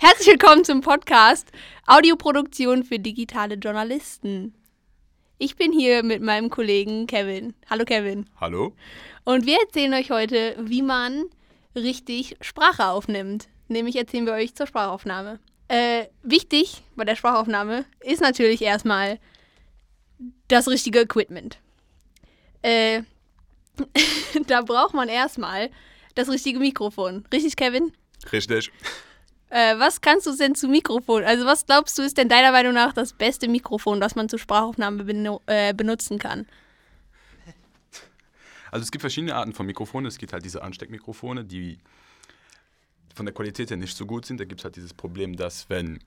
Herzlich willkommen zum Podcast Audioproduktion für digitale Journalisten. Ich bin hier mit meinem Kollegen Kevin. Hallo Kevin. Hallo. Und wir erzählen euch heute, wie man richtig Sprache aufnimmt. Nämlich erzählen wir euch zur Sprachaufnahme. Äh, wichtig bei der Sprachaufnahme ist natürlich erstmal das richtige Equipment. Äh, da braucht man erstmal das richtige Mikrofon. Richtig, Kevin? Richtig. Äh, was kannst du denn zu Mikrofon? Also was glaubst du ist denn deiner Meinung nach das beste Mikrofon, das man zur Sprachaufnahme beno- äh, benutzen kann? Also es gibt verschiedene Arten von Mikrofonen. Es gibt halt diese Ansteckmikrofone, die von der Qualität her nicht so gut sind. Da gibt es halt dieses Problem, dass wenn,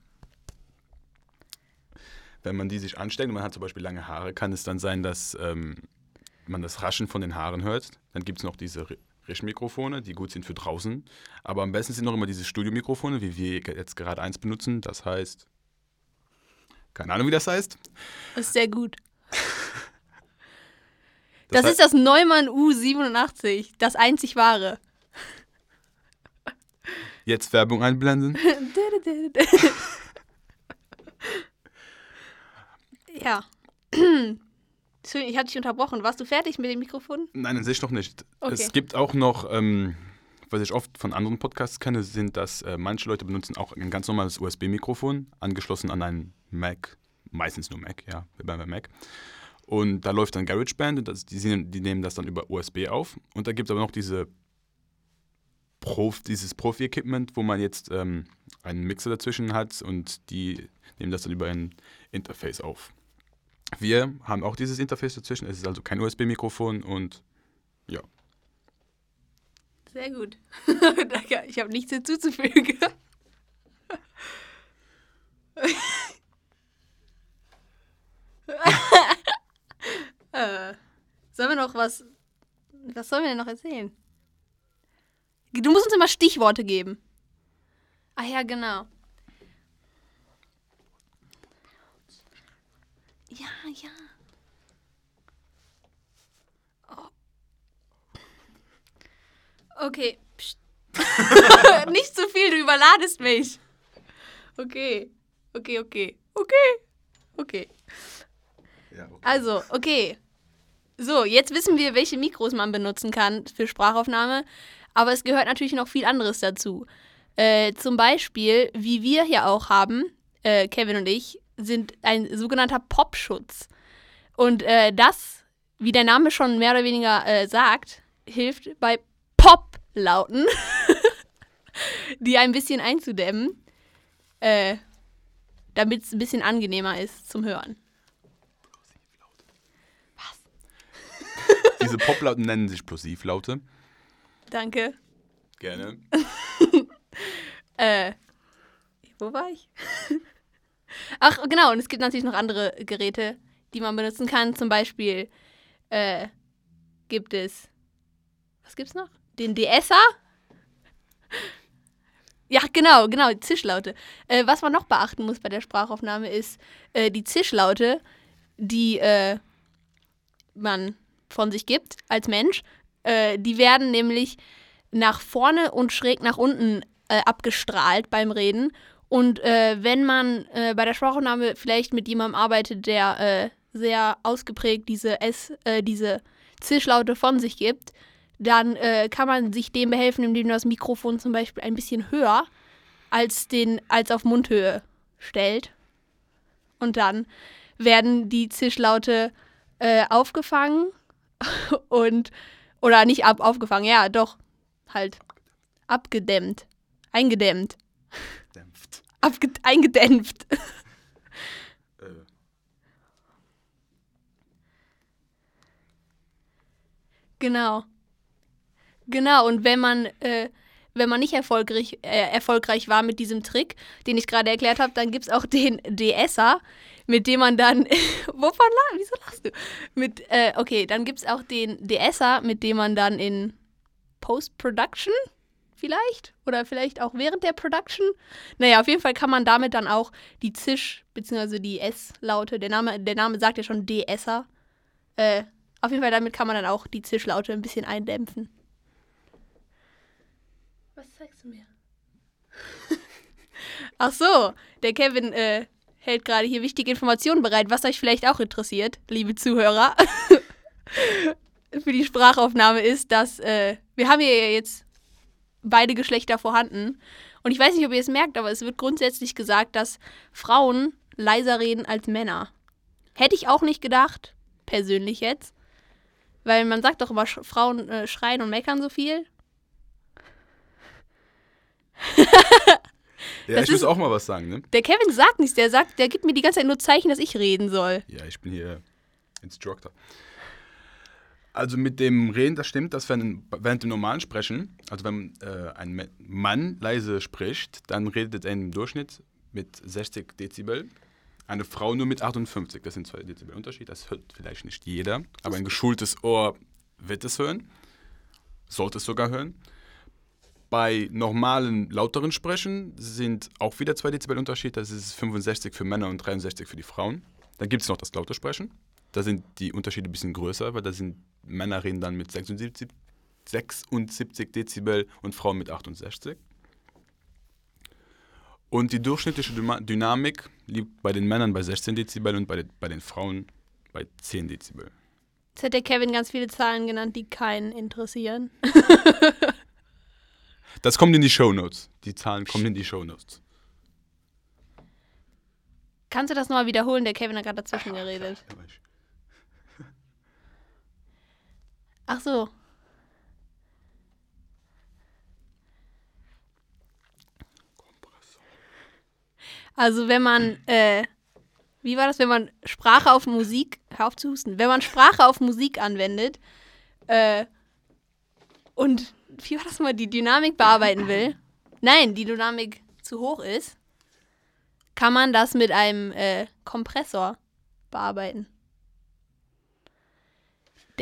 wenn man die sich ansteckt und man hat zum Beispiel lange Haare, kann es dann sein, dass ähm, man das Raschen von den Haaren hört. Dann gibt es noch diese Richtmikrofone, die gut sind für draußen. Aber am besten sind noch immer diese Studiomikrofone, wie wir jetzt gerade eins benutzen. Das heißt, keine Ahnung, wie das heißt. Das ist sehr gut. Das, heißt- ist das Neumann U87, das einzig wahre. Jetzt Werbung einblenden. ja. Entschuldigung, ich hatte dich unterbrochen. Warst du fertig mit dem Mikrofon? Nein, an sich noch nicht. Okay. Es gibt auch noch, ähm, was ich oft von anderen Podcasts kenne, sind, dass äh, manche Leute benutzen auch ein ganz normales USB-Mikrofon, angeschlossen an einen Mac, meistens nur Mac, ja, bei Mac. Und da läuft dann GarageBand und das, die, die nehmen das dann über USB auf. Und da gibt es aber noch diese Prof, dieses Profi-Equipment, wo man jetzt ähm, einen Mixer dazwischen hat und die nehmen das dann über ein Interface auf. Wir haben auch dieses Interface dazwischen, es ist also kein USB-Mikrofon und ja. Sehr gut. Danke, ich habe nichts hinzuzufügen. sollen wir noch was. Was sollen wir denn noch erzählen? Du musst uns immer Stichworte geben. Ah ja, genau. Ja, ja. Okay. Psst. Nicht zu viel, du überladest mich. Okay. Okay, okay. Okay. Okay. ja okay. Also, okay. So, jetzt wissen wir, welche Mikros man benutzen kann für Sprachaufnahme. Aber es gehört natürlich noch viel anderes dazu. Äh, zum Beispiel, wie wir hier auch haben, äh, Kevin und ich, sind ein sogenannter Popschutz. Und äh, das, wie der Name schon mehr oder weniger äh, sagt, hilft bei Pop-Lauten, die ein bisschen einzudämmen, äh, damit es ein bisschen angenehmer ist zum Hören. Diese Poplauten nennen sich Plosivlaute. Danke. Gerne. Äh, wo war ich? Ach, genau, und es gibt natürlich noch andere Geräte, die man benutzen kann. Zum Beispiel äh, gibt es, was gibt's noch? Den DSer. Ja, genau, genau, Zischlaute. Äh, was man noch beachten muss bei der Sprachaufnahme ist äh, die Zischlaute, die äh, man von sich gibt als Mensch. Äh, die werden nämlich nach vorne und schräg nach unten äh, abgestrahlt beim Reden. Und äh, wenn man äh, bei der Sprachaufnahme vielleicht mit jemandem arbeitet, der äh, sehr ausgeprägt diese S, äh, diese Zischlaute von sich gibt, dann äh, kann man sich dem behelfen, indem man das Mikrofon zum Beispiel ein bisschen höher als, den, als auf Mundhöhe stellt. Und dann werden die Zischlaute aufgefangen und oder nicht ab, aufgefangen, ja, doch, halt abgedämmt, eingedämmt, eingedämpft. Genau. Genau, und wenn man, äh, wenn man nicht erfolgreich, äh, erfolgreich war mit diesem Trick, den ich gerade erklärt habe, dann gibt es auch den DSer, mit dem man dann. Wovon lachst Wieso lachst du? Mit, äh, okay, dann gibt es auch den DSer, mit dem man dann in Post-Production vielleicht? Oder vielleicht auch während der Production? Naja, auf jeden Fall kann man damit dann auch die Zisch- bzw. die S-Laute, der Name, der Name sagt ja schon DSer, äh, auf jeden Fall damit kann man dann auch die Zischlaute ein bisschen eindämpfen. Was zeigst du mir? Ach so, der Kevin äh, hält gerade hier wichtige Informationen bereit, was euch vielleicht auch interessiert, liebe Zuhörer. Für die Sprachaufnahme ist, dass äh, wir haben hier jetzt beide Geschlechter vorhanden. Und ich weiß nicht, ob ihr es merkt, aber es wird grundsätzlich gesagt, dass Frauen leiser reden als Männer. Hätte ich auch nicht gedacht, persönlich jetzt. Weil man sagt doch immer, Frauen äh, schreien und meckern so viel. Ja, Das ich muss auch mal was sagen, ne? Der Kevin sagt nichts, der sagt, der gibt mir die ganze Zeit nur Zeichen, dass ich reden soll. Ja, ich bin hier Instructor. Also mit dem Reden, das stimmt, dass wenn, während dem normalen Sprechen, also wenn äh, ein Mann leise spricht, dann redet er im Durchschnitt mit 60 Dezibel. Eine Frau nur mit 58. Das sind zwei Dezibel Unterschied. Das hört vielleicht nicht jeder, aber ein geschultes Ohr wird es hören. Sollte es sogar hören. Bei normalen, lauteren Sprechen sind auch wieder zwei Dezibel Unterschied. Das ist 65 für Männer und 63 für die Frauen. Dann gibt es noch das laute Sprechen. Da sind die Unterschiede ein bisschen größer, weil da sind Männer reden dann mit 76, 76 Dezibel und Frauen mit 68. Und die durchschnittliche Dynamik liegt bei den Männern bei 16 Dezibel und bei den, bei den Frauen bei 10 Dezibel. Jetzt hat der Kevin ganz viele Zahlen genannt, die keinen interessieren. Das kommt in die Shownotes. Die Zahlen kommen in die Shownotes. Kannst du das nochmal wiederholen? Der Kevin hat gerade dazwischen geredet. Ach so. Also wenn man, äh, wie war das, wenn man Sprache auf Musik, hör auf zu husten, wenn man Sprache auf Musik anwendet äh, und, wie war das mal, die Dynamik bearbeiten will, nein, die Dynamik zu hoch ist, kann man das mit einem äh, Kompressor bearbeiten.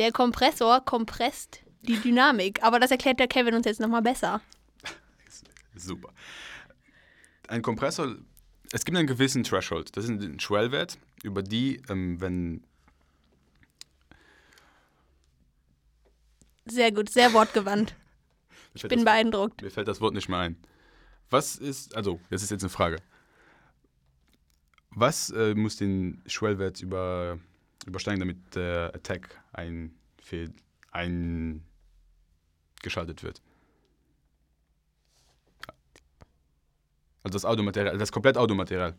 Der Kompressor kompresst die Dynamik, aber das erklärt der Kevin uns jetzt nochmal besser. Super. Ein Kompressor, es gibt einen gewissen Threshold. Das ist ein Schwellwert, über die, ähm, wenn Sehr gut, sehr wortgewandt. ich Bin beeindruckt. Mir fällt das Wort nicht mehr ein. Was ist, also, das ist jetzt eine Frage. Was äh, muss den Schwellwert über, übersteigen, damit der Attack einfehl- eingeschaltet wird? Also das Audiomaterial, das komplett Audiomaterial.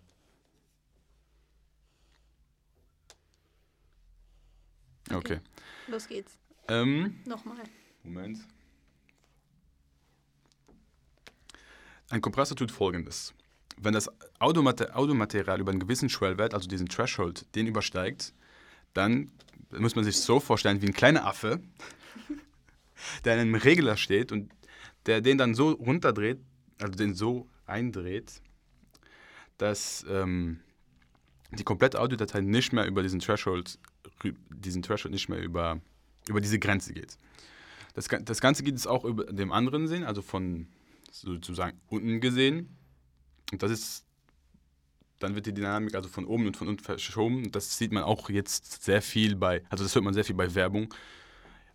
Okay. Los geht's. Ähm, Nochmal. Moment. Ein Kompressor tut folgendes. Wenn das Audiomate Audiomaterial über einen gewissen Schwellwert, also diesen Threshold, den übersteigt, dann muss man sich so vorstellen wie ein kleiner Affe, der in einem Regler steht und der den dann so runterdreht, also den so eindreht, dass ähm, die komplette Audiodatei nicht mehr über diesen Threshold, diesen Threshold nicht mehr über, über diese Grenze geht. Das, das Ganze geht es auch über dem anderen Sinn, also von sozusagen unten gesehen. Und das ist, dann wird die Dynamik also von oben und von unten verschoben. Das sieht man auch jetzt sehr viel bei, also das hört man sehr viel bei Werbung,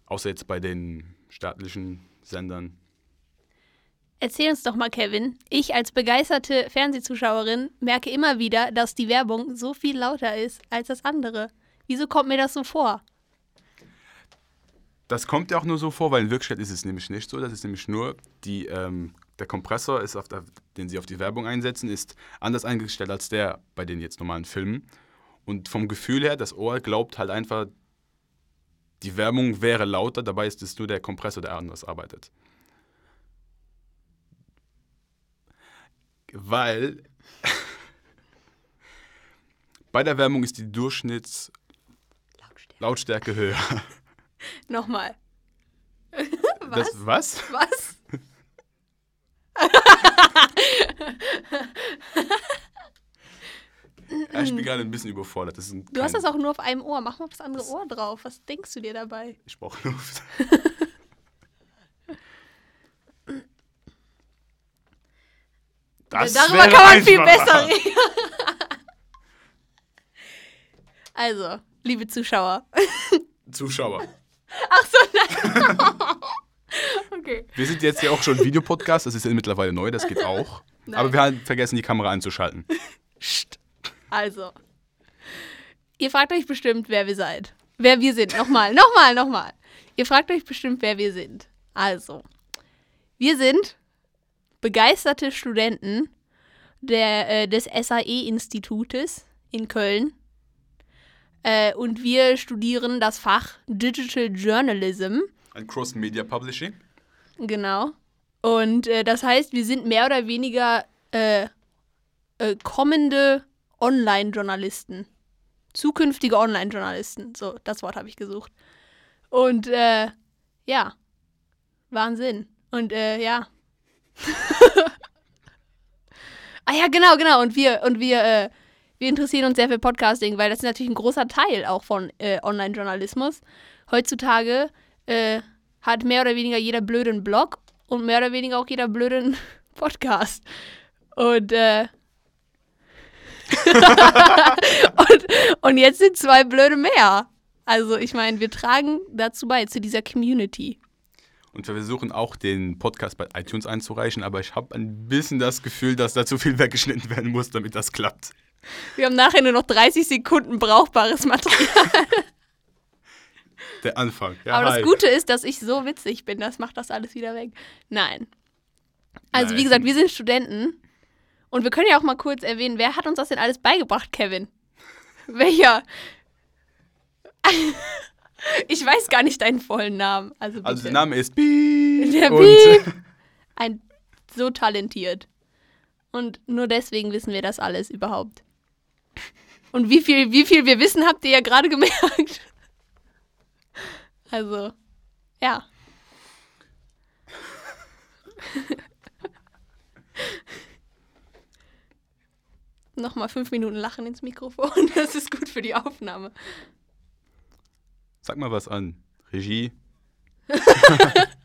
außer jetzt bei den staatlichen Sendern. Erzähl uns doch mal, Kevin. Ich als begeisterte Fernsehzuschauerin merke immer wieder, dass die Werbung so viel lauter ist als das andere. Wieso kommt mir das so vor? Das kommt ja auch nur so vor, weil in Wirklichkeit ist es nämlich nicht so. Das ist nämlich nur die, ähm, der Kompressor, ist der, den sie auf die Werbung einsetzen, ist anders eingestellt als der bei den jetzt normalen Filmen. Und vom Gefühl her, das Ohr glaubt halt einfach, die Werbung wäre lauter, dabei ist es nur der Kompressor, der anders arbeitet. Weil bei der Werbung ist die Durchschnittslautstärke höher. Nochmal. Das, was? Was? Ja, ich bin gerade ein bisschen überfordert. Ein Du hast das auch nur auf einem Ohr. Mach mal auf das andere Ohr drauf. Was denkst du dir dabei? Ich brauche Luft. Das Darüber kann man viel besser reden. also, liebe Zuschauer. Zuschauer. Ach so, nein. Okay. Wir sind jetzt ja auch schon Videopodcast, das ist ja mittlerweile neu, das geht auch. Nein. Aber wir haben vergessen, die Kamera einzuschalten. Psst. Also. Ihr fragt euch bestimmt, wer wir seid. Wer wir sind. Nochmal, nochmal, nochmal. Ihr fragt euch bestimmt, wer wir sind. Also. Wir sind begeisterte Studenten der, äh, des SAE-Institutes in Köln. Äh, und wir studieren das Fach Digital Journalism. Ein Cross-Media Publishing. Genau. Und äh, das heißt, wir sind mehr oder weniger äh, äh, kommende Online-Journalisten. Zukünftige Online-Journalisten. So, das Wort habe ich gesucht. Und äh, ja, Wahnsinn. Und äh, ja. ah ja, genau, genau. Und wir, und wir, äh, wir interessieren uns sehr für Podcasting, weil das ist natürlich ein großer Teil auch von äh, Online-Journalismus. Heutzutage äh, hat mehr oder weniger jeder blöden Blog und mehr oder weniger auch jeder blöden Podcast. Und, äh, und, und jetzt sind zwei blöde mehr. Also ich meine, wir tragen dazu bei, zu dieser Community. Und wir versuchen auch den Podcast bei iTunes einzureichen, aber ich habe ein bisschen das Gefühl, dass da zu viel weggeschnitten werden muss, damit das klappt. Wir haben nachher nur noch 30 Sekunden brauchbares Material. Der Anfang. Ja, Aber hi. das Gute ist, dass ich so witzig bin, das macht das alles wieder weg. Nein. Also Nein. wie gesagt, wir sind Studenten und wir können ja auch mal kurz erwähnen, wer hat uns das denn alles beigebracht, Kevin? Welcher? ich weiß gar nicht deinen vollen Namen. Also, bitte. Also der Name ist Piep. Der Piep. Ein so talentiert. Und nur deswegen wissen wir das alles überhaupt. Und wie viel, wie viel wir wissen, habt ihr ja gerade gemerkt. Also, ja. Nochmal fünf Minuten lachen ins Mikrofon. Das ist gut für die Aufnahme. Sag mal was an. Regie.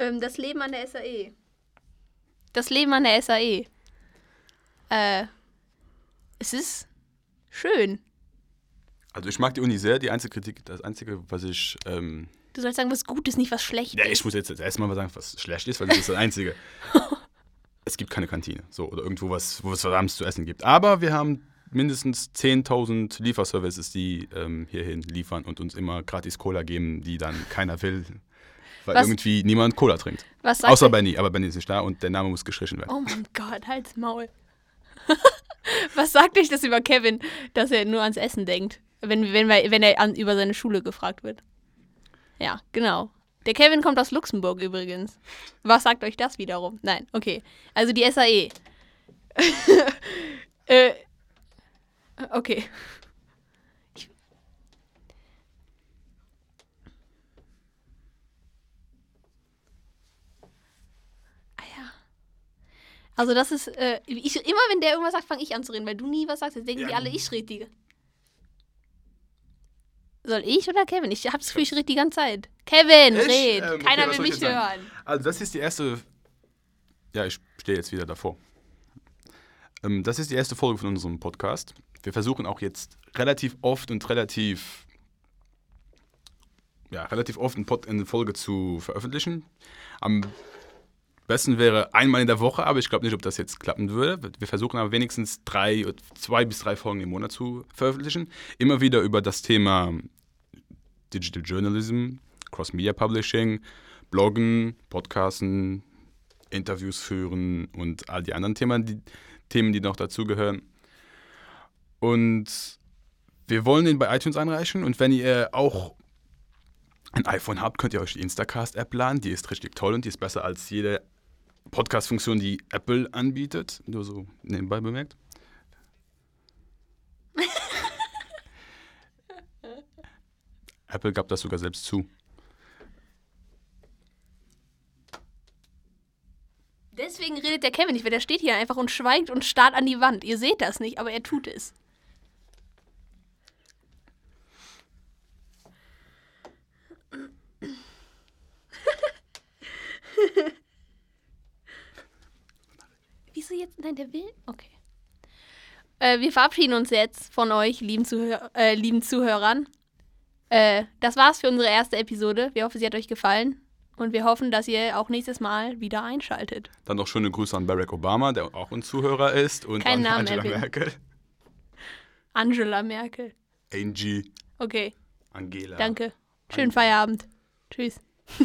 Ähm, das Leben an der SAE. Das Leben an der SAE. Äh, es ist schön. Also ich mag die Uni sehr. Die einzige Kritik, das Einzige, was ich... Ähm, Du sollst sagen, was gut ist, nicht was schlecht ja, ist. ich muss jetzt erstmal mal sagen, was schlecht ist, weil das ist das Einzige. es gibt keine Kantine. So, oder irgendwo was, wo es was abends zu essen gibt. Aber wir haben mindestens 10.000 Lieferservices, die ähm, hierhin liefern und uns immer gratis Cola geben, die dann keiner will. Weil Was- irgendwie niemand Cola trinkt. was sagt Außer euch- Benny, aber Benny ist nicht da und der Name muss gestrichen werden. Oh mein Gott, halt's Maul. was sagt euch das über Kevin, dass er nur ans Essen denkt, wenn, wenn, wenn er an, über seine Schule gefragt wird? Ja, genau. Der Kevin kommt aus Luxemburg übrigens. Was sagt euch das wiederum? Nein, okay. Also die SAE. äh, okay. Ah ja. Also das ist, äh, ich, immer wenn der irgendwas sagt, fange ich an zu reden, weil du nie was sagst. Jetzt denken Ja. die alle, ich rede die. Soll ich oder Kevin? Ich hab's Gefühl, ich rede die ganze Zeit. Kevin, Ich? red. Ähm, okay, Keiner was will mich jetzt sagen? hören. Also das ist die erste. Ja, ich stehe jetzt wieder davor. Ähm, das ist die erste Folge von unserem Podcast. Wir versuchen auch jetzt relativ oft und relativ ja, relativ oft eine Folge zu veröffentlichen. Am besten wäre einmal in der Woche, aber ich glaube nicht, ob das jetzt klappen würde. Wir versuchen aber wenigstens drei, zwei bis drei Folgen im Monat zu veröffentlichen. Immer wieder über das Thema Digital Journalism, Cross-Media Publishing, Bloggen, Podcasten, Interviews führen und all die anderen Themen, die, Themen, die noch dazugehören. Und wir wollen ihn bei iTunes einreichen und wenn ihr auch ein iPhone habt, könnt ihr euch die Instacast-App laden. Die ist richtig toll und die ist besser als jede Podcast-Funktion, die Apple anbietet. Nur so nebenbei bemerkt. Apple gab das sogar selbst zu. Deswegen redet der Kevin nicht, weil der steht hier einfach und schweigt und starrt an die Wand. Ihr seht das nicht, aber er tut es. Wieso jetzt? Nein, der will? Okay. Äh, wir verabschieden uns jetzt von euch, lieben, Zuhör äh, lieben Zuhörern. Äh, das war's für unsere erste Episode. Wir hoffen, sie hat euch gefallen. Und wir hoffen, dass ihr auch nächstes Mal wieder einschaltet. Dann noch schöne Grüße an Barack Obama, der auch ein Zuhörer ist. Und Keinen an Namen Angela erwähnen. Merkel. Angela Merkel. Angie, Okay, Angela. danke. Schönen Feierabend. Tschüss.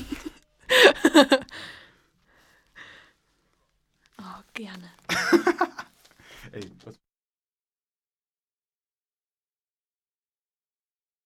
gerne. Ey, was